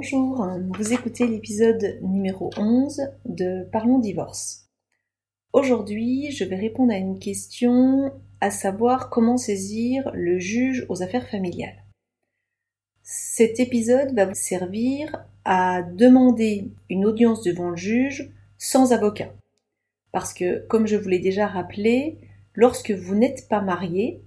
Bonjour, vous écoutez l'épisode numéro 11 de Parlons divorce. Aujourd'hui, je vais répondre à une question, à savoir comment saisir le juge aux affaires familiales. Cet épisode va vous servir à demander une audience devant le juge sans avocat. Parce que, comme je vous l'ai déjà rappelé, lorsque vous n'êtes pas marié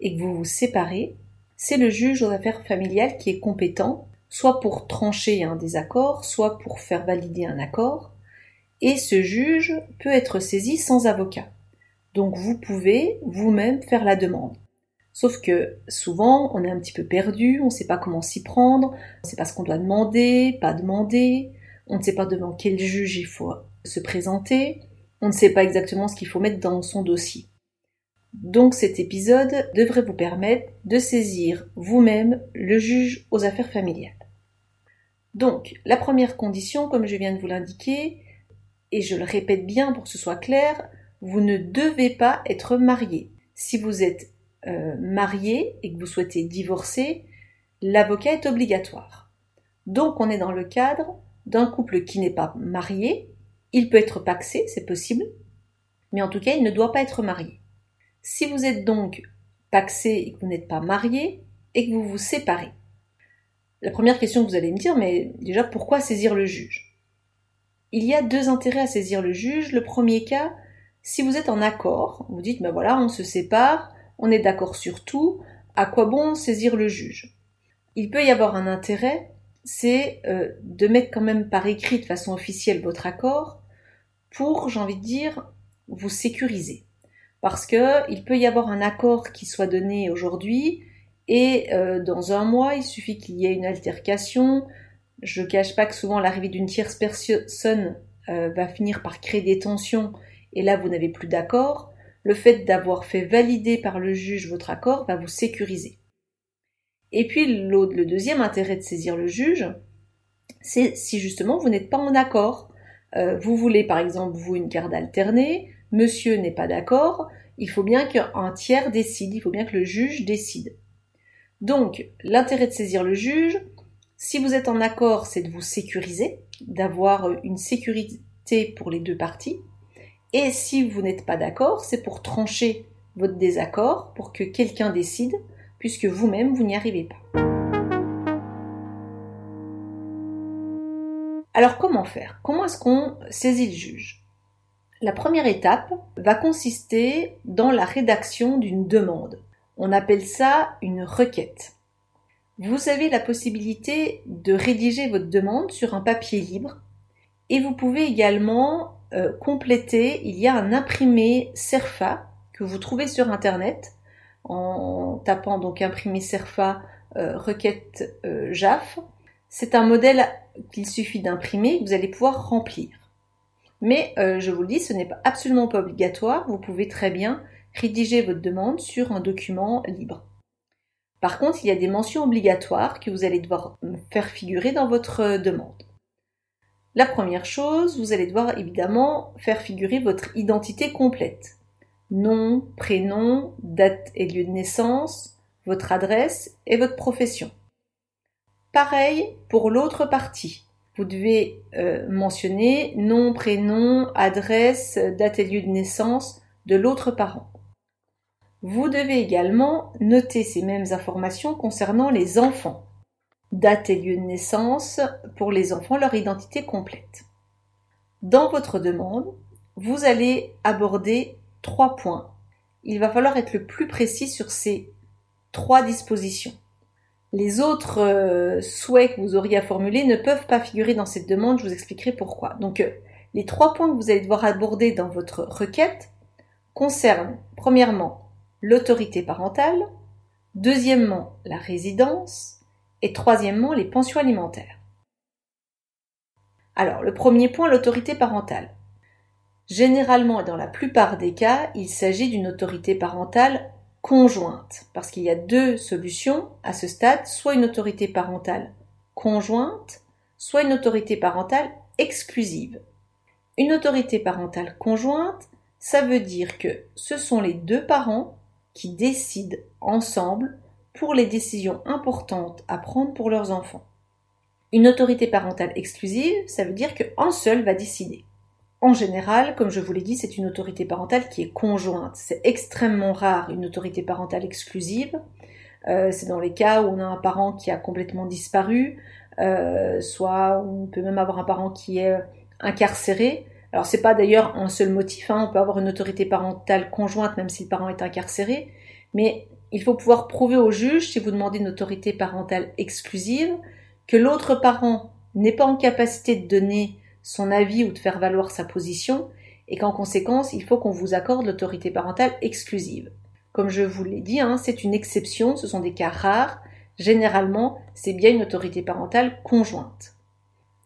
et que vous vous séparez, c'est le juge aux affaires familiales qui est compétent, soit pour trancher un désaccord, soit pour faire valider un accord, et ce juge peut être saisi sans avocat. Donc vous pouvez vous-même faire la demande. Sauf que souvent, on est un petit peu perdu, on ne sait pas comment s'y prendre, on ne sait pas ce qu'on doit demander, pas demander, on ne sait pas devant quel juge il faut se présenter, on ne sait pas exactement ce qu'il faut mettre dans son dossier. Donc cet épisode devrait vous permettre de saisir vous-même le juge aux affaires familiales. Donc la première condition, comme je viens de vous l'indiquer, et je le répète bien pour que ce soit clair, vous ne devez pas être marié. Si vous êtes euh, marié et que vous souhaitez divorcer, l'avocat est obligatoire. Donc on est dans le cadre d'un couple qui n'est pas marié, il peut être paxé, c'est possible, mais en tout cas il ne doit pas être marié. Si vous êtes donc paxé et que vous n'êtes pas marié et que vous vous séparez, la première question que vous allez me dire, mais déjà pourquoi saisir le juge? Il y a deux intérêts à saisir le juge. Le premier cas, si vous êtes en accord, vous dites, ben voilà, on se sépare, on est d'accord sur tout, à quoi bon saisir le juge? Il peut y avoir un intérêt, c'est euh, de mettre quand même par écrit de façon officielle votre accord pour, j'ai envie de dire, vous sécuriser. Parce que il peut y avoir un accord qui soit donné aujourd'hui et euh, dans un mois, il suffit qu'il y ait une altercation. Je cache pas que souvent l'arrivée d'une tierce personne euh, va finir par créer des tensions et là vous n'avez plus d'accord. Le fait d'avoir fait valider par le juge votre accord va vous sécuriser. Et puis le deuxième intérêt de saisir le juge, c'est si justement vous n'êtes pas en accord. Euh, vous voulez par exemple vous une garde alternée, monsieur n'est pas d'accord, il faut bien qu'un tiers décide, il faut bien que le juge décide. Donc, l'intérêt de saisir le juge, si vous êtes en accord, c'est de vous sécuriser, d'avoir une sécurité pour les deux parties. Et si vous n'êtes pas d'accord, c'est pour trancher votre désaccord, pour que quelqu'un décide, puisque vous-même, vous n'y arrivez pas. Alors comment faire? Comment est-ce qu'on saisit le juge? La première étape va consister dans la rédaction d'une demande. On appelle ça une requête. Vous avez la possibilité de rédiger votre demande sur un papier libre et vous pouvez également euh, compléter, il y a un imprimé CERFA que vous trouvez sur internet en tapant donc imprimé CERFA euh, requête euh, JAF. C'est un modèle qu'il suffit d'imprimer que vous allez pouvoir remplir. Mais euh, je vous le dis, ce n'est absolument pas obligatoire. Vous pouvez très bien rédiger votre demande sur un document libre. Par contre, il y a des mentions obligatoires que vous allez devoir faire figurer dans votre euh, demande. La première chose, vous allez devoir évidemment faire figurer votre identité complète. Nom, prénom, date et lieu de naissance, votre adresse et votre profession. Pareil pour l'autre partie vous devez euh, mentionner nom, prénom, adresse, date et lieu de naissance de l'autre parent. Vous devez également noter ces mêmes informations concernant les enfants. Date et lieu de naissance pour les enfants, leur identité complète. Dans votre demande, vous allez aborder trois points. Il va falloir être le plus précis sur ces trois dispositions. Les autres euh, souhaits que vous auriez à formuler ne peuvent pas figurer dans cette demande, je vous expliquerai pourquoi. Donc euh, les trois points que vous allez devoir aborder dans votre requête concernent premièrement l'autorité parentale, deuxièmement la résidence et troisièmement les pensions alimentaires. Alors le premier point, l'autorité parentale. Généralement et dans la plupart des cas, il s'agit d'une autorité parentale conjointe, parce qu'il y a deux solutions à ce stade, soit une autorité parentale conjointe, soit une autorité parentale exclusive. Une autorité parentale conjointe, ça veut dire que ce sont les deux parents qui décident ensemble pour les décisions importantes à prendre pour leurs enfants. Une autorité parentale exclusive, ça veut dire qu'un seul va décider. En général, comme je vous l'ai dit, c'est une autorité parentale qui est conjointe. C'est extrêmement rare une autorité parentale exclusive. Euh, c'est dans les cas où on a un parent qui a complètement disparu, euh, soit on peut même avoir un parent qui est incarcéré. Alors c'est pas d'ailleurs un seul motif, hein. on peut avoir une autorité parentale conjointe même si le parent est incarcéré, mais il faut pouvoir prouver au juge, si vous demandez une autorité parentale exclusive, que l'autre parent n'est pas en capacité de donner son avis ou de faire valoir sa position, et qu'en conséquence, il faut qu'on vous accorde l'autorité parentale exclusive. Comme je vous l'ai dit, hein, c'est une exception, ce sont des cas rares. Généralement, c'est bien une autorité parentale conjointe.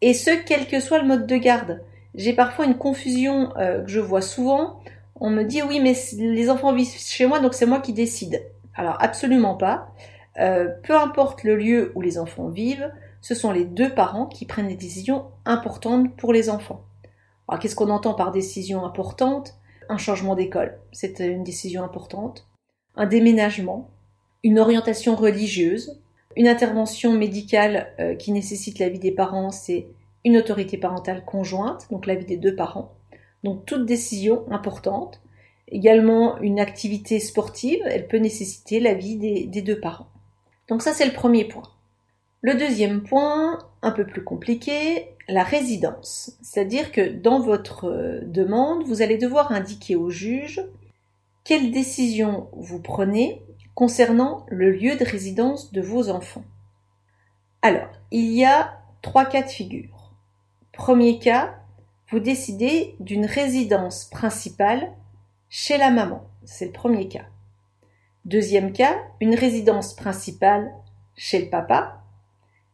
Et ce, quel que soit le mode de garde. J'ai parfois une confusion euh, que je vois souvent. On me dit oui, mais les enfants vivent chez moi, donc c'est moi qui décide. Alors absolument pas. Euh, peu importe le lieu où les enfants vivent, ce sont les deux parents qui prennent des décisions importantes pour les enfants. Alors qu'est-ce qu'on entend par décision importante? Un changement d'école, c'est une décision importante. Un déménagement, une orientation religieuse, une intervention médicale euh, qui nécessite l'avis des parents, c'est une autorité parentale conjointe, donc l'avis des deux parents. Donc toute décision importante. Également une activité sportive, elle peut nécessiter l'avis des, des deux parents. Donc ça c'est le premier point. Le deuxième point, un peu plus compliqué, la résidence. C'est-à-dire que dans votre euh, demande, vous allez devoir indiquer au juge quelle décision vous prenez concernant le lieu de résidence de vos enfants. Alors, il y a trois cas de figure. Premier cas, vous décidez d'une résidence principale chez la maman. C'est le premier cas. Deuxième cas, une résidence principale chez le papa.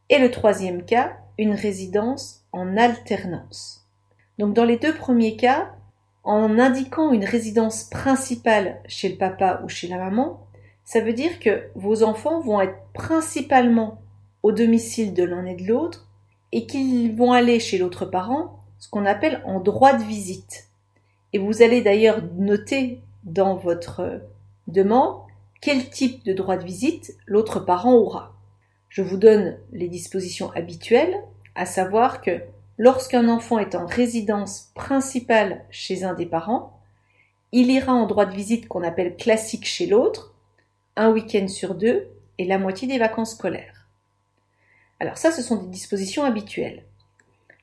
Et le troisième cas, une résidence en alternance. Donc dans les deux premiers cas, en indiquant une résidence principale chez le papa ou chez la maman, ça veut dire que vos enfants vont être principalement au domicile de l'un et de l'autre et qu'ils vont aller chez l'autre parent, ce qu'on appelle en droit de visite. Et vous allez d'ailleurs noter dans votre demande quel type de droit de visite l'autre parent aura. Je vous donne les dispositions habituelles, à savoir que lorsqu'un enfant est en résidence principale chez un des parents, il ira en droit de visite qu'on appelle classique chez l'autre, un week-end sur deux et la moitié des vacances scolaires. Alors ça, ce sont des dispositions habituelles.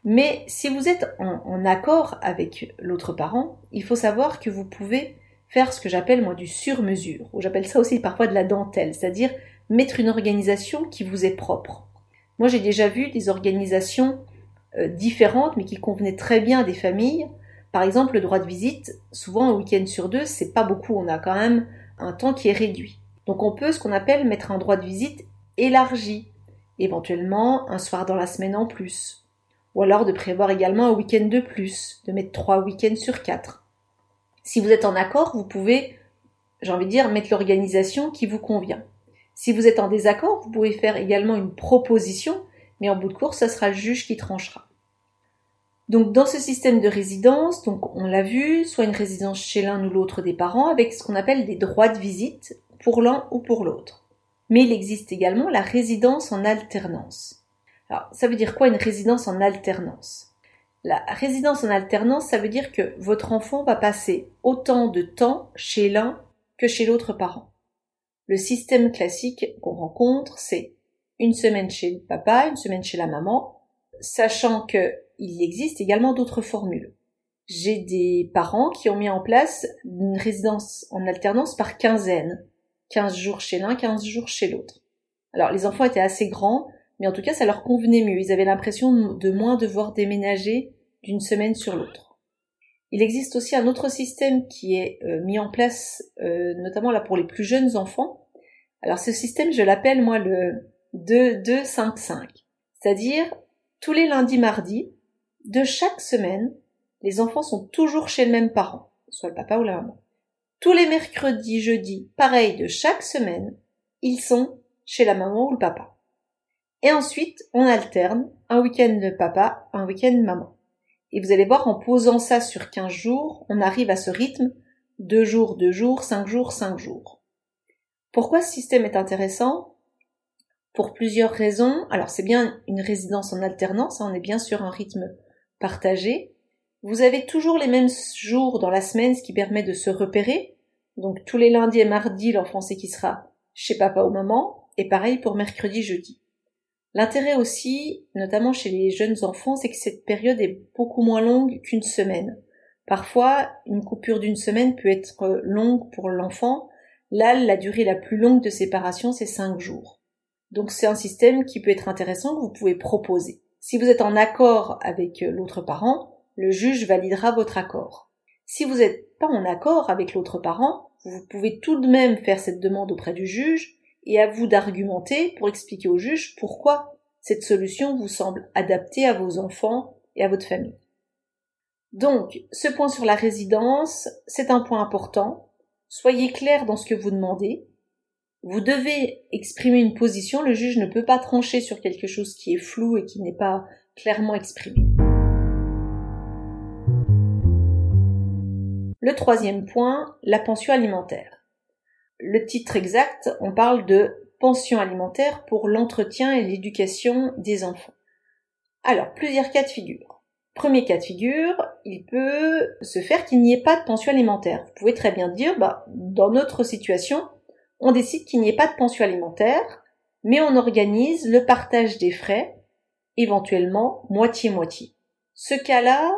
Mais si vous êtes en, accord avec l'autre parent, il faut savoir que vous pouvez faire ce que j'appelle moi du sur-mesure, ou j'appelle ça aussi parfois de la dentelle, c'est-à-dire mettre une organisation qui vous est propre. Moi j'ai déjà vu des organisations euh, différentes mais qui convenaient très bien des familles. Par exemple, le droit de visite, souvent un week-end sur deux, c'est pas beaucoup, on a quand même un temps qui est réduit. Donc on peut ce qu'on appelle mettre un droit de visite élargi, éventuellement un soir dans la semaine en plus, ou alors de prévoir également un week-end de plus, de mettre trois week-ends sur quatre. Si vous êtes en accord, vous pouvez, j'ai envie de dire, mettre l'organisation qui vous convient. Si vous êtes en désaccord, vous pouvez faire également une proposition, mais en bout de course, ce sera le juge qui tranchera. Donc dans ce système de résidence, on l'a vu, soit une résidence chez l'un ou l'autre des parents avec ce qu'on appelle des droits de visite pour l'un ou pour l'autre. Mais il existe également la résidence en alternance. Alors, ça veut dire quoi une résidence en alternance? La résidence en alternance, ça veut dire que votre enfant va passer autant de temps chez l'un que chez l'autre parent. Le système classique qu'on rencontre, c'est une semaine chez le papa, une semaine chez la maman, sachant qu'il existe également d'autres formules. J'ai des parents qui ont mis en place une résidence en alternance par quinzaine. 15 jours chez l'un, 15 jours chez l'autre. Alors les enfants étaient assez grands, mais en tout cas ça leur convenait mieux. Ils avaient l'impression de moins devoir déménager d'une semaine sur l'autre. Il existe aussi un autre système qui est euh, mis en place euh, notamment là pour les plus jeunes enfants. Alors ce système, je l'appelle moi le 2-2-5-5. C'est-à-dire tous les lundis mardis de chaque semaine, les enfants sont toujours chez le même parent, soit le papa ou la maman. Tous les mercredis, jeudis, pareil de chaque semaine, ils sont chez la maman ou le papa. Et ensuite, on alterne un week-end de papa, un week-end maman. Et vous allez voir, en posant ça sur 15 jours, on arrive à ce rythme deux jours, deux jours, cinq jours, cinq jours. Pourquoi ce système est intéressant? Pour plusieurs raisons. Alors c'est bien une résidence en alternance, hein, on est bien sur un rythme partagé. Vous avez toujours les mêmes jours dans la semaine, ce qui permet de se repérer. Donc tous les lundis et mardis, l'enfant sait qu'il sera chez papa ou maman, et pareil pour mercredi, jeudi. L'intérêt aussi, notamment chez les jeunes enfants, c'est que cette période est beaucoup moins longue qu'une semaine. Parfois, une coupure d'une semaine peut être longue pour l'enfant. Là, la durée la plus longue de séparation, c'est cinq jours. Donc c'est un système qui peut être intéressant que vous pouvez proposer. Si vous êtes en accord avec l'autre parent, le juge validera votre accord. Si vous n'êtes pas en accord avec l'autre parent, vous pouvez tout de même faire cette demande auprès du juge et à vous d'argumenter pour expliquer au juge pourquoi cette solution vous semble adaptée à vos enfants et à votre famille. Donc, ce point sur la résidence, c'est un point important. Soyez clair dans ce que vous demandez. Vous devez exprimer une position, le juge ne peut pas trancher sur quelque chose qui est flou et qui n'est pas clairement exprimé. Le troisième point, la pension alimentaire le titre exact, on parle de pension alimentaire pour l'entretien et l'éducation des enfants. Alors, plusieurs cas de figure. Premier cas de figure, il peut se faire qu'il n'y ait pas de pension alimentaire. Vous pouvez très bien dire, bah, dans notre situation, on décide qu'il n'y ait pas de pension alimentaire, mais on organise le partage des frais, éventuellement moitié-moitié. Ce cas-là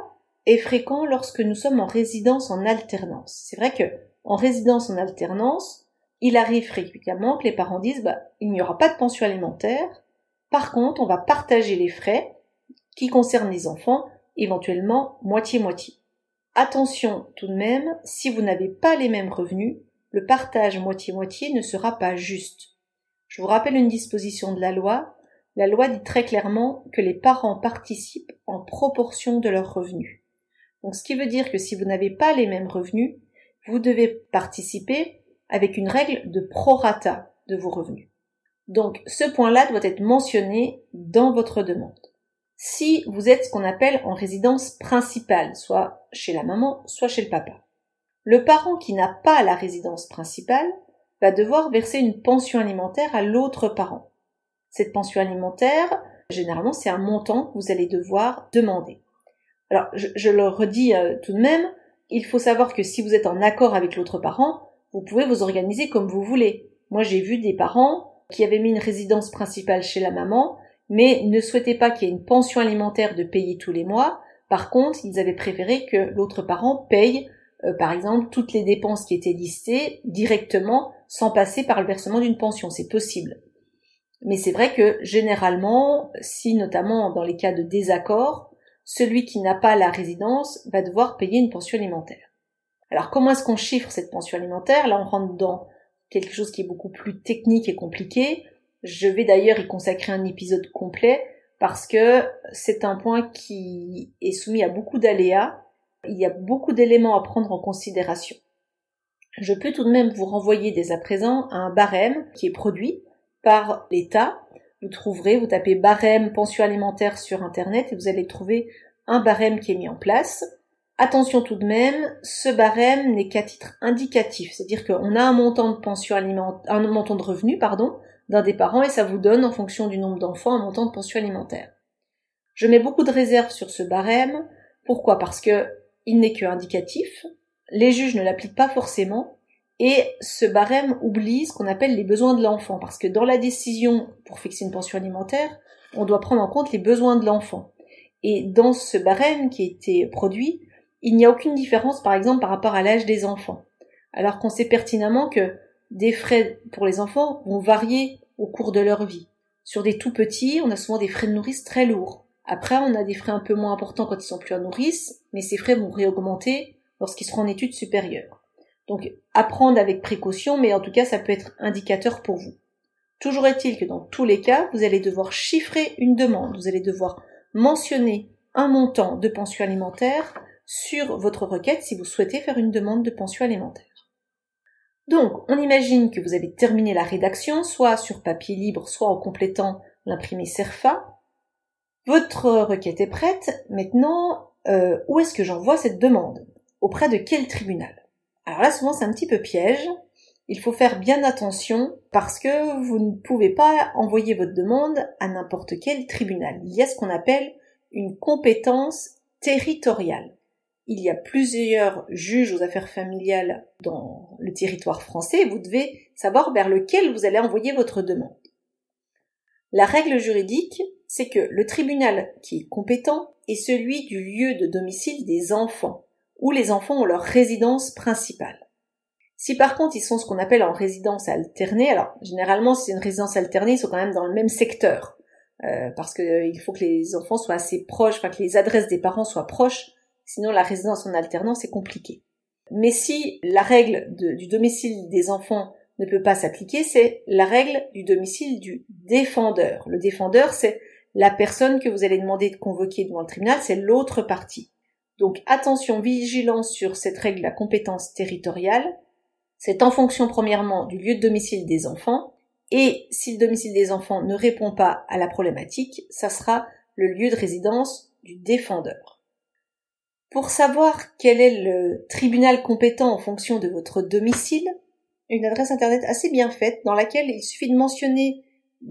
est fréquent lorsque nous sommes en résidence en alternance. C'est vrai que en résidence en alternance, il arrive fréquemment que les parents disent bah, il n'y aura pas de pension alimentaire, par contre on va partager les frais qui concernent les enfants, éventuellement moitié-moitié. Attention tout de même, si vous n'avez pas les mêmes revenus, le partage moitié-moitié ne sera pas juste. Je vous rappelle une disposition de la loi. La loi dit très clairement que les parents participent en proportion de leurs revenus. Donc ce qui veut dire que si vous n'avez pas les mêmes revenus, vous devez participer avec une règle de prorata de vos revenus. Donc ce point-là doit être mentionné dans votre demande. Si vous êtes ce qu'on appelle en résidence principale, soit chez la maman, soit chez le papa. Le parent qui n'a pas la résidence principale va devoir verser une pension alimentaire à l'autre parent. Cette pension alimentaire, généralement, c'est un montant que vous allez devoir demander. Alors, je, le redis euh, tout de même, il faut savoir que si vous êtes en accord avec l'autre parent, vous pouvez vous organiser comme vous voulez. Moi, j'ai vu des parents qui avaient mis une résidence principale chez la maman, mais ne souhaitaient pas qu'il y ait une pension alimentaire de payer tous les mois. Par contre, ils avaient préféré que l'autre parent paye, euh, par exemple, toutes les dépenses qui étaient listées directement sans passer par le versement d'une pension. C'est possible. Mais c'est vrai que généralement, si notamment dans les cas de désaccord, celui qui n'a pas la résidence va devoir payer une pension alimentaire. Alors comment est-ce qu'on chiffre cette pension alimentaire? Là, on rentre dans quelque chose qui est beaucoup plus technique et compliqué. Je vais d'ailleurs y consacrer un épisode complet parce que c'est un point qui est soumis à beaucoup d'aléas. Il y a beaucoup d'éléments à prendre en considération. Je peux tout de même vous renvoyer dès à présent à un barème qui est produit par l'État. Vous trouverez, vous tapez barème pension alimentaire sur Internet et vous allez trouver un barème qui est mis en place. Attention tout de même, ce barème n'est qu'à titre indicatif, c'est-à-dire qu'on a un montant de pension alimentaire, un montant de revenu, pardon, d'un des parents et ça vous donne, en fonction du nombre d'enfants, un montant de pension alimentaire. Je mets beaucoup de réserves sur ce barème. Pourquoi? Parce que il n'est que indicatif. Les juges ne l'appliquent pas forcément. Et ce barème oublie ce qu'on appelle les besoins de l'enfant. Parce que dans la décision pour fixer une pension alimentaire, on doit prendre en compte les besoins de l'enfant. Et dans ce barème qui a été produit, il n'y a aucune différence par exemple par rapport à l'âge des enfants. Alors qu'on sait pertinemment que des frais pour les enfants vont varier au cours de leur vie. Sur des tout petits, on a souvent des frais de nourrice très lourds. Après, on a des frais un peu moins importants quand ils sont plus en nourrice, mais ces frais vont réaugmenter lorsqu'ils seront en études supérieures. Donc, apprendre avec précaution, mais en tout cas, ça peut être indicateur pour vous. Toujours est-il que dans tous les cas, vous allez devoir chiffrer une demande, vous allez devoir mentionner un montant de pension alimentaire, sur votre requête si vous souhaitez faire une demande de pension alimentaire. Donc, on imagine que vous avez terminé la rédaction, soit sur papier libre, soit en complétant l'imprimé CERFA. Votre requête est prête. Maintenant, euh, où est-ce que j'envoie cette demande? Auprès de quel tribunal? Alors là, souvent, c'est un petit peu piège. il faut faire bien attention parce que vous ne pouvez pas envoyer votre demande à n'importe quel tribunal. Il y a ce qu'on appelle une compétence territoriale. Il y a plusieurs juges aux affaires familiales dans le territoire français vous devez savoir vers lequel vous allez envoyer votre demande. La règle juridique, c'est que le tribunal qui est compétent est celui du lieu de domicile des enfants, où les enfants ont leur résidence principale. Si par contre ils sont ce qu'on appelle en résidence alternée, alors généralement si c'est une résidence alternée, ils sont quand même dans le même secteur, euh, parce qu'il euh, faut que les enfants soient assez proches, enfin que les adresses des parents soient proches, sinon la résidence en alternance est compliquée. Mais si la règle du domicile des enfants ne peut pas s'appliquer, c'est la règle du domicile du défendeur. Le défendeur, c'est la personne que vous allez demander de convoquer devant le tribunal, c'est l'autre partie. Donc attention, vigilance sur cette règle de la compétence territoriale, c'est en fonction premièrement du lieu de domicile des enfants, et si le domicile des enfants ne répond pas à la problématique, ça sera le lieu de résidence du défendeur. Pour savoir quel est le tribunal compétent en fonction de votre domicile, une adresse internet assez bien faite dans laquelle il suffit de mentionner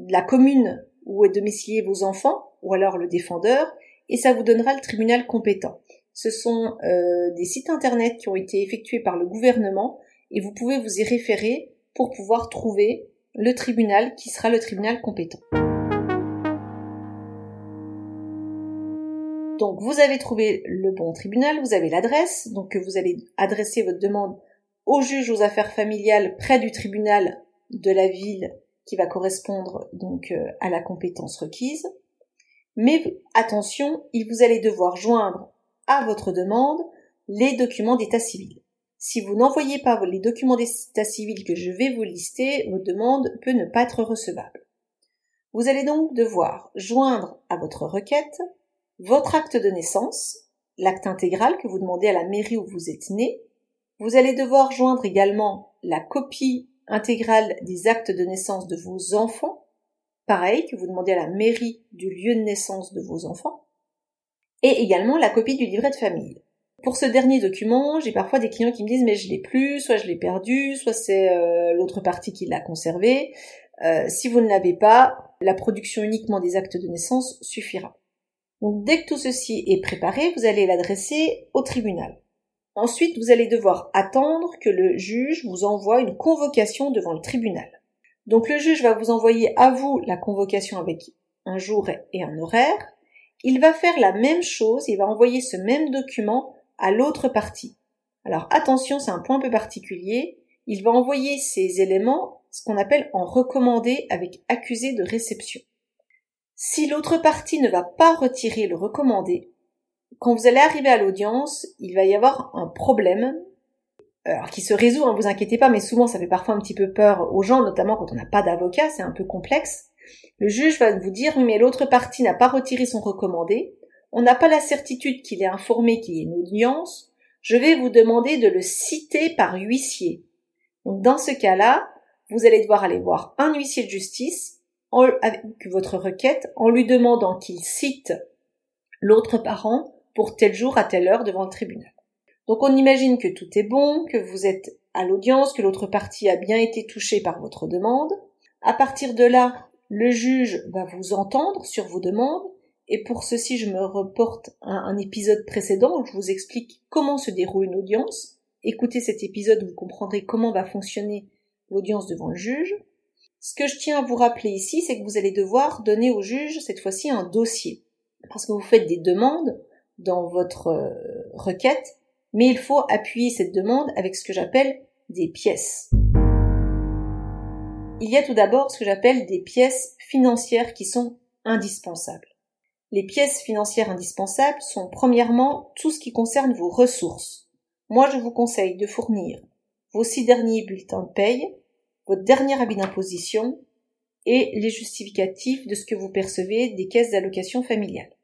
la commune où est domicilié vos enfants, ou alors le défendeur, et ça vous donnera le tribunal compétent. Ce sont euh, des sites internet qui ont été effectués par le gouvernement et vous pouvez vous y référer pour pouvoir trouver le tribunal qui sera le tribunal compétent. Donc vous avez trouvé le bon tribunal, vous avez l'adresse, donc vous allez adresser votre demande au juge aux affaires familiales près du tribunal de la ville qui va correspondre donc euh, à la compétence requise. Mais attention, il vous allez devoir joindre à votre demande les documents d'état civil. Si vous n'envoyez pas les documents d'état civil que je vais vous lister, votre demande peut ne pas être recevable. Vous allez donc devoir joindre à votre requête votre acte de naissance, l'acte intégral que vous demandez à la mairie où vous êtes né. Vous allez devoir joindre également la copie intégrale des actes de naissance de vos enfants, pareil que vous demandez à la mairie du lieu de naissance de vos enfants, et également la copie du livret de famille. Pour ce dernier document, j'ai parfois des clients qui me disent mais je l'ai plus, soit je l'ai perdu, soit c'est euh, l'autre partie qui l'a conservé. Euh, si vous ne l'avez pas, la production uniquement des actes de naissance suffira. Donc dès que tout ceci est préparé, vous allez l'adresser au tribunal. Ensuite, vous allez devoir attendre que le juge vous envoie une convocation devant le tribunal. Donc le juge va vous envoyer à vous la convocation avec un jour et un horaire. Il va faire la même chose, il va envoyer ce même document à l'autre partie. Alors attention, c'est un point un peu particulier. Il va envoyer ces éléments, ce qu'on appelle en recommandé avec accusé de réception. Si l'autre partie ne va pas retirer le recommandé, quand vous allez arriver à l'audience, il va y avoir un problème, alors qui se résout, ne hein, vous inquiétez pas, mais souvent ça fait parfois un petit peu peur aux gens, notamment quand on n'a pas d'avocat, c'est un peu complexe. Le juge va vous dire, mais l'autre partie n'a pas retiré son recommandé, on n'a pas la certitude qu'il est informé qu'il y ait une audience, je vais vous demander de le citer par huissier. Donc dans ce cas-là, vous allez devoir aller voir un huissier de justice avec votre requête en lui demandant qu'il cite l'autre parent pour tel jour à telle heure devant le tribunal. Donc on imagine que tout est bon, que vous êtes à l'audience, que l'autre partie a bien été touchée par votre demande. À partir de là, le juge va vous entendre sur vos demandes et pour ceci, je me reporte à un épisode précédent où je vous explique comment se déroule une audience. Écoutez cet épisode, vous comprendrez comment va fonctionner l'audience devant le juge. Ce que je tiens à vous rappeler ici, c'est que vous allez devoir donner au juge cette fois-ci un dossier. Parce que vous faites des demandes dans votre euh, requête, mais il faut appuyer cette demande avec ce que j'appelle des pièces. Il y a tout d'abord ce que j'appelle des pièces financières qui sont indispensables. Les pièces financières indispensables sont premièrement tout ce qui concerne vos ressources. Moi, je vous conseille de fournir vos six derniers bulletins de paye, votre dernier avis d'imposition et les justificatifs de ce que vous percevez des caisses d'allocation familiale.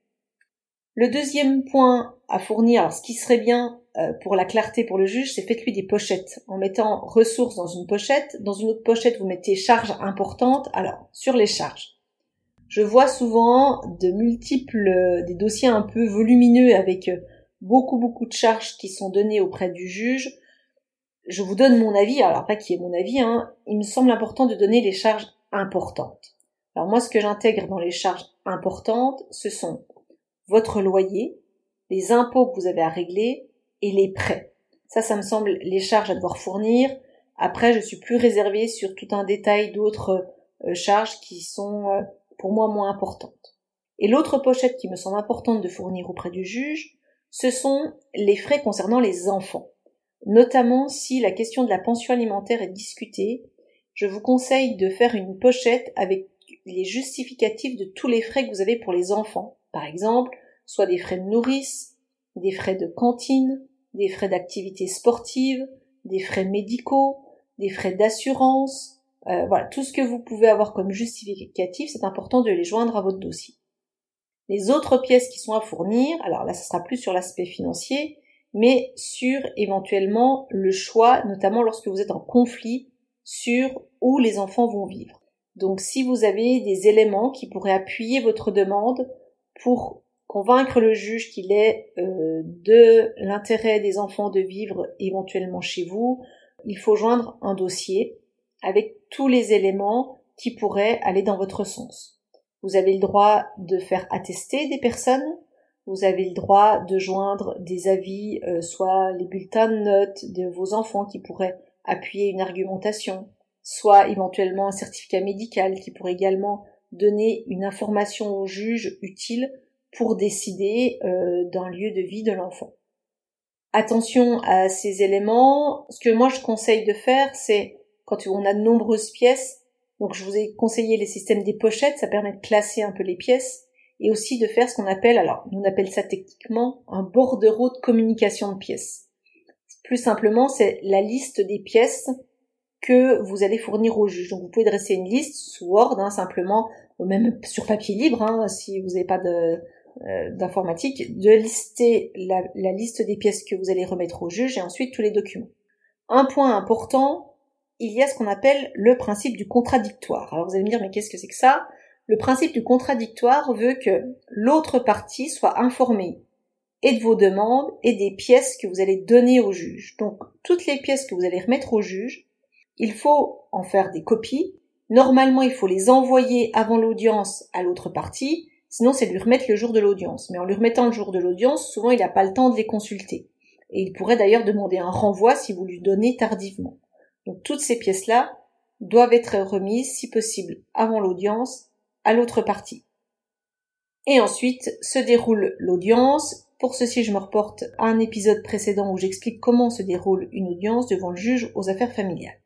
Le deuxième point à fournir, ce qui serait bien euh, pour la clarté pour le juge, c'est faites-lui des pochettes en mettant ressources dans une pochette. Dans une autre pochette, vous mettez charges importantes. Alors, sur les charges je vois souvent de multiples, euh, des dossiers un peu volumineux avec euh, beaucoup beaucoup de charges qui sont données auprès du juge. je vous donne mon avis, alors pas qui est mon avis, hein, il me semble important de donner les charges importantes. Alors moi, ce que j'intègre dans les charges importantes, ce sont votre loyer, les impôts que vous avez à régler et les prêts. Ça, ça me semble les charges à devoir fournir. Après, je suis plus réservée sur tout un détail d'autres euh, charges qui sont euh, pour moi moins importantes. Et l'autre pochette qui me semble importante de fournir auprès du juge, ce sont les frais concernant les enfants. Notamment si la question de la pension alimentaire est discutée, je vous conseille de faire une pochette avec les justificatifs de tous les frais que vous avez pour les enfants. Par exemple, soit des frais de nourrice, des frais de cantine, des frais d'activité sportive, des frais médicaux, des frais d'assurance, euh, voilà, tout ce que vous pouvez avoir comme justificatif, c'est important de les joindre à votre dossier. Les autres pièces qui sont à fournir, alors là, ce sera plus sur l'aspect financier, mais sur éventuellement le choix, notamment lorsque vous êtes en conflit sur où les enfants vont vivre. Donc si vous avez des éléments qui pourraient appuyer votre demande pour convaincre le juge qu'il est euh, de l'intérêt des enfants de vivre éventuellement chez vous, il faut joindre un dossier avec tous les éléments qui pourraient aller dans votre sens. Vous avez le droit de faire attester des personnes, vous avez le droit de joindre des avis, euh, soit les bulletins de notes de vos enfants qui pourraient appuyer une argumentation, soit éventuellement un certificat médical qui pourrait également donner une information au juge utile pour décider euh, d'un lieu de vie de l'enfant. Attention à ces éléments. Ce que moi je conseille de faire, c'est quand on a de nombreuses pièces, donc je vous ai conseillé les systèmes des pochettes, ça permet de classer un peu les pièces, et aussi de faire ce qu'on appelle, alors on appelle ça techniquement un bordereau de communication de pièces. Plus simplement, c'est la liste des pièces que vous allez fournir au juge. Donc vous pouvez dresser une liste sous Word, hein, simplement, ou même sur papier libre, hein, si vous n'avez pas de, d'informatique, de lister la, la liste des pièces que vous allez remettre au juge et ensuite tous les documents. Un point important, il y a ce qu'on appelle le principe du contradictoire. Alors vous allez me dire, mais qu'est-ce que c'est que ça? Le principe du contradictoire veut que l'autre partie soit informée et de vos demandes et des pièces que vous allez donner au juge. Donc toutes les pièces que vous allez remettre au juge, il faut en faire des copies. Normalement, il faut les envoyer avant l'audience à l'autre partie, sinon c'est lui remettre le jour de l'audience. Mais en lui remettant le jour de l'audience, souvent il n'a pas le temps de les consulter. Et il pourrait d'ailleurs demander un renvoi si vous lui donnez tardivement. Donc toutes ces pièces-là doivent être remises, si possible, avant l'audience, à l'autre partie. Et ensuite se déroule l'audience. Pour ceci, je me reporte à un épisode précédent où j'explique comment se déroule une audience devant le juge aux affaires familiales.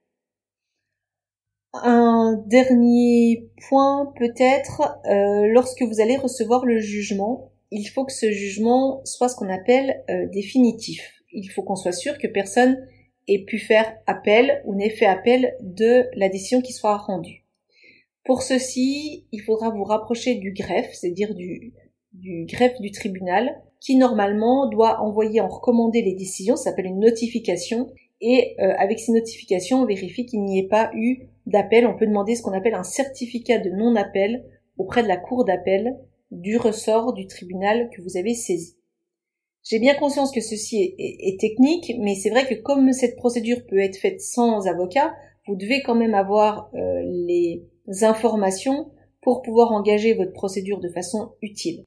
Un dernier point peut-être, euh, lorsque vous allez recevoir le jugement, il faut que ce jugement soit ce qu'on appelle euh, définitif. Il faut qu'on soit sûr que personne ait pu faire appel ou n'ait fait appel de la décision qui soit rendue. Pour ceci, il faudra vous rapprocher du greffe, c'est-à-dire du, du greffe du tribunal, qui normalement doit envoyer en recommandé les décisions, ça s'appelle une notification, et euh, avec ces notifications, on vérifie qu'il n'y ait pas eu d'appel. On peut demander ce qu'on appelle un certificat de non-appel auprès de la cour d'appel du ressort du tribunal que vous avez saisi. J'ai bien conscience que ceci est, technique, mais c'est vrai que comme cette procédure peut être faite sans avocat, vous devez quand même avoir euh, les informations pour pouvoir engager votre procédure de façon utile.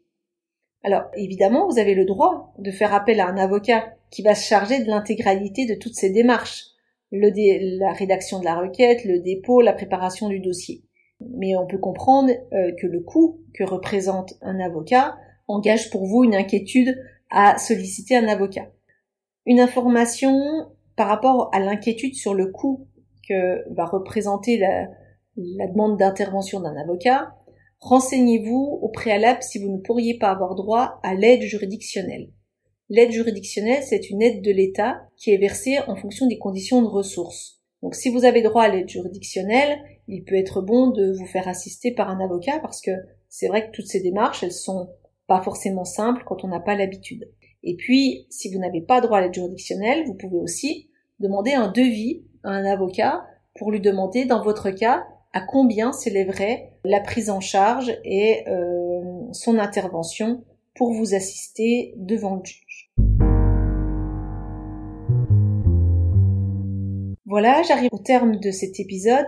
Alors évidemment, vous avez le droit de faire appel à un avocat qui va se charger de l'intégralité de toutes ces démarches, la rédaction de la requête, le dépôt, la préparation du dossier. Mais on peut comprendre euh, que le coût que représente un avocat engage pour vous une inquiétude à solliciter un avocat. Une information par rapport à l'inquiétude sur le coût que va représenter la demande d'intervention d'un avocat, renseignez-vous au préalable si vous ne pourriez pas avoir droit à l'aide juridictionnelle. L'aide juridictionnelle, c'est une aide de l'État qui est versée en fonction des conditions de ressources. Donc si vous avez droit à l'aide juridictionnelle, il peut être bon de vous faire assister par un avocat parce que c'est vrai que toutes ces démarches, elles sont pas forcément simples quand on n'a pas l'habitude. Et puis, si vous n'avez pas droit à l'aide juridictionnelle, vous pouvez aussi demander un devis à un avocat pour lui demander, dans votre cas, à combien s'élèverait la prise en charge et euh, son intervention pour vous assister devant le juge. Voilà, j'arrive au terme de cet épisode.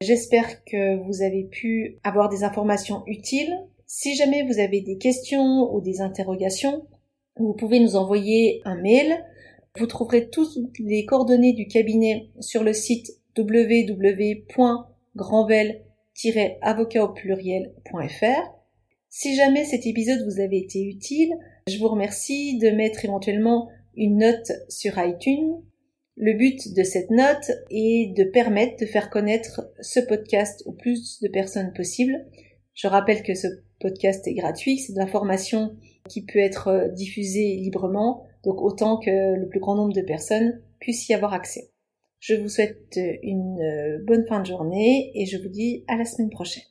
J'espère que vous avez pu avoir des informations utiles. Si jamais vous avez des questions ou des interrogations, vous pouvez nous envoyer un mail. Vous trouverez toutes les coordonnées du cabinet sur le site www.grandvel-avocat au pluriel.fr. Si jamais cet épisode vous avait été utile, je vous remercie de mettre éventuellement une note sur iTunes. Le but de cette note est de permettre de faire connaître ce podcast au plus de personnes possible. Je rappelle que ce podcast est gratuit, c'est de l'information qui peut être diffusée librement, donc autant que le plus grand nombre de personnes puissent y avoir accès. Je vous souhaite une bonne fin de journée et je vous dis à la semaine prochaine.